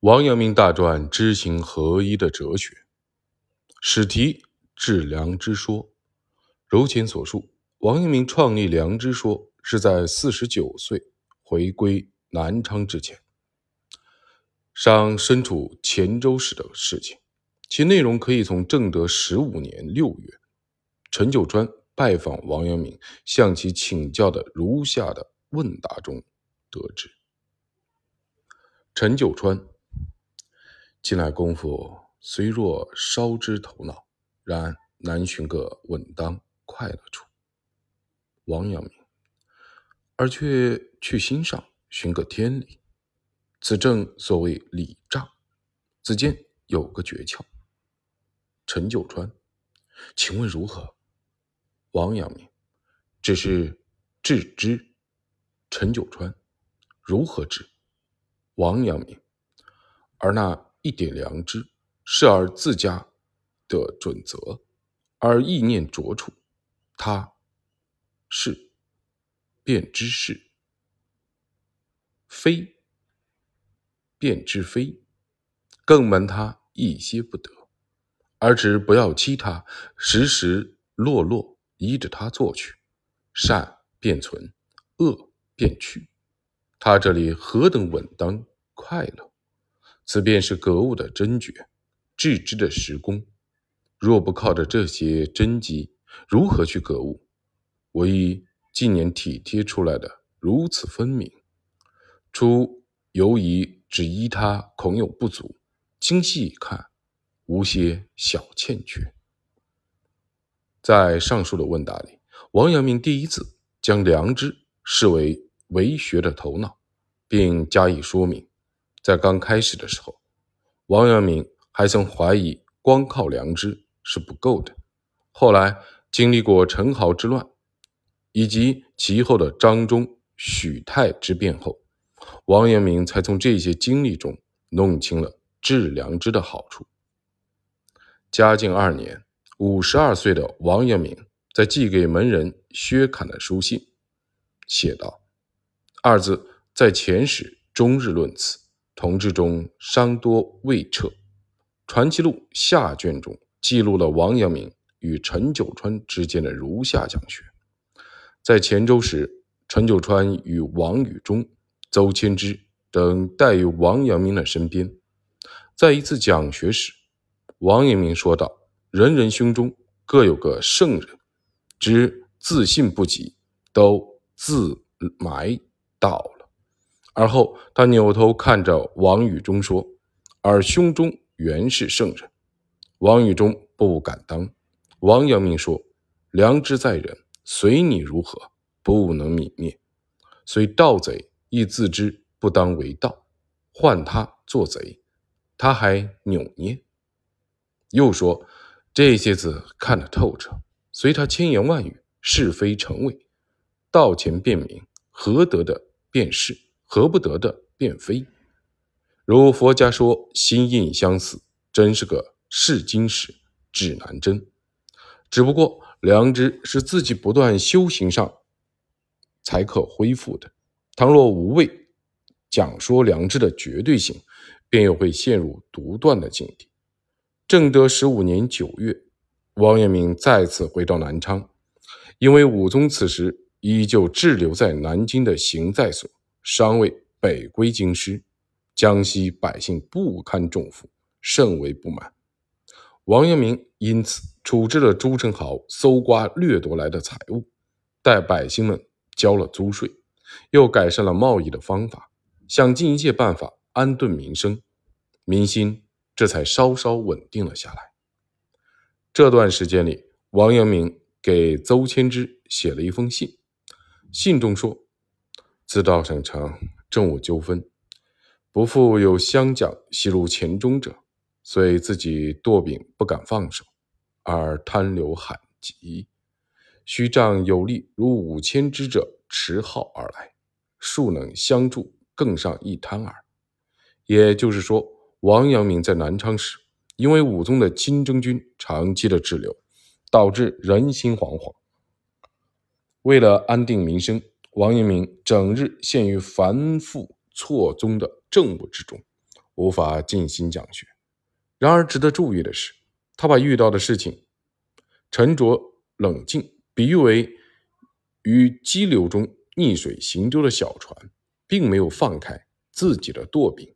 王阳明大传知行合一的哲学，史题治良知说。如前所述，王阳明创立良知说是在四十九岁回归南昌之前。上身处黔州时的事情，其内容可以从正德十五年六月，陈九川拜访王阳明，向其请教的如下的问答中得知。陈九川，近来功夫虽若稍知头脑，然难寻个稳当快乐处。王阳明，而却去心上寻个天理，此正所谓理障。子间有个诀窍。陈九川，请问如何？王阳明，只是致知。陈九川，如何知？王阳明，而那一点良知，是而自家的准则，而意念着处，他是便知是，非便知非，更瞒他一些不得，而只不要欺他，时时落落依着他做去，善便存，恶便去，他这里何等稳当！快乐，此便是格物的真诀，致知的实功。若不靠着这些真机，如何去格物？唯一近年体贴出来的如此分明，初犹疑只依他，恐有不足。精细一看，无些小欠缺。在上述的问答里，王阳明第一次将良知视为为学的头脑，并加以说明。在刚开始的时候，王阳明还曾怀疑光靠良知是不够的。后来经历过陈豪之乱，以及其后的张忠、许泰之变后，王阳明才从这些经历中弄清了治良知的好处。嘉靖二年，五十二岁的王阳明在寄给门人薛侃的书信写道：“二字在前史终日论此。”同治中商多未撤，传奇录下卷中记录了王阳明与陈九川之间的如下讲学。在黔州时，陈九川与王宇中、邹谦之等待于王阳明的身边。在一次讲学时，王阳明说道：“人人胸中各有个圣人，之自信不及，都自埋到了。”而后，他扭头看着王宇中说：“而胸中原是圣人。”王宇中不敢当。王阳明说：“良知在人，随你如何，不能泯灭。虽盗贼亦自知不当为盗，换他做贼，他还扭捏。”又说：“这些字看得透彻，随他千言万语，是非成伪，道前辨明，何得的便是。”合不得的便非，如佛家说心印相似，真是个试金石指南针。只不过良知是自己不断修行上才可恢复的。倘若无谓讲说良知的绝对性，便又会陷入独断的境地。正德十五年九月，王阳明再次回到南昌，因为武宗此时依旧滞留在南京的行在所。尚未北归京师，江西百姓不堪重负，甚为不满。王阳明因此处置了朱宸濠搜刮掠夺来的财物，代百姓们交了租税，又改善了贸易的方法，想尽一切办法安顿民生，民心这才稍稍稳定了下来。这段时间里，王阳明给邹谦之写了一封信，信中说。自道省城政务纠纷，不复有乡将袭入黔中者，遂自己舵柄不敢放手，而贪流罕及。须仗有力如五千之者持号而来，庶能相助，更上一滩耳。也就是说，王阳明在南昌时，因为武宗的亲征军长期的滞留，导致人心惶惶。为了安定民生。王阳明整日陷于繁复错综的政务之中，无法静心讲学。然而，值得注意的是，他把遇到的事情沉着冷静比喻为于激流中逆水行舟的小船，并没有放开自己的舵柄，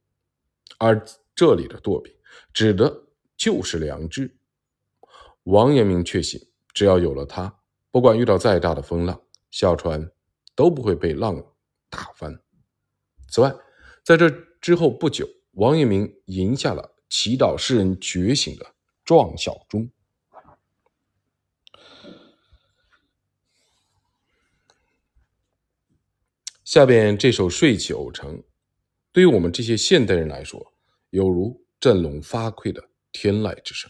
而这里的舵柄指的就是良知。王阳明确信，只要有了它，不管遇到再大的风浪，小船都不会被浪打翻。此外，在这之后不久，王阳明赢下了。祈祷世人觉醒的壮小钟。下边这首《睡起偶成》，对于我们这些现代人来说，犹如振聋发聩的天籁之声。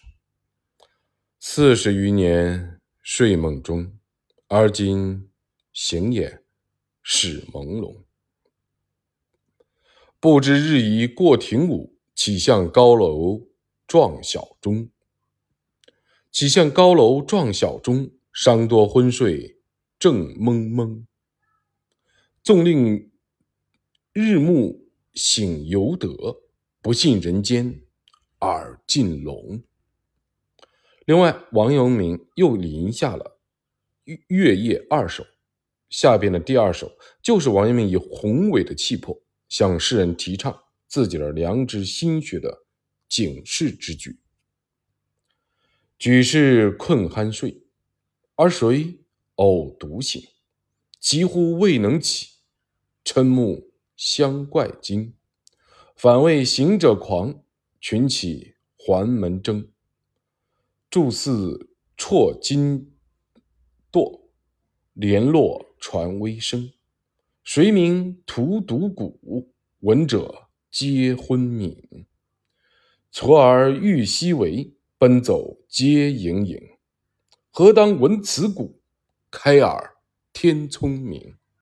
四十余年睡梦中，而今醒也始朦胧。不知日已过庭午。起向高楼撞小钟，起向高楼撞小钟，伤多昏睡正蒙蒙。纵令日暮醒犹得，不信人间耳尽聋。另外，王阳明又临下了《月夜二首》，下边的第二首就是王阳明以宏伟的气魄向世人提倡。自己的良知心学的警示之举。举世困酣睡，而谁偶独醒？几乎未能起，嗔目相怪惊。反为行者狂，群起环门争。柱似辍金堕，联络传微声。谁名荼毒蛊？闻者。皆昏冥，错而欲西为，奔走皆盈盈。何当闻此鼓，开耳天聪明。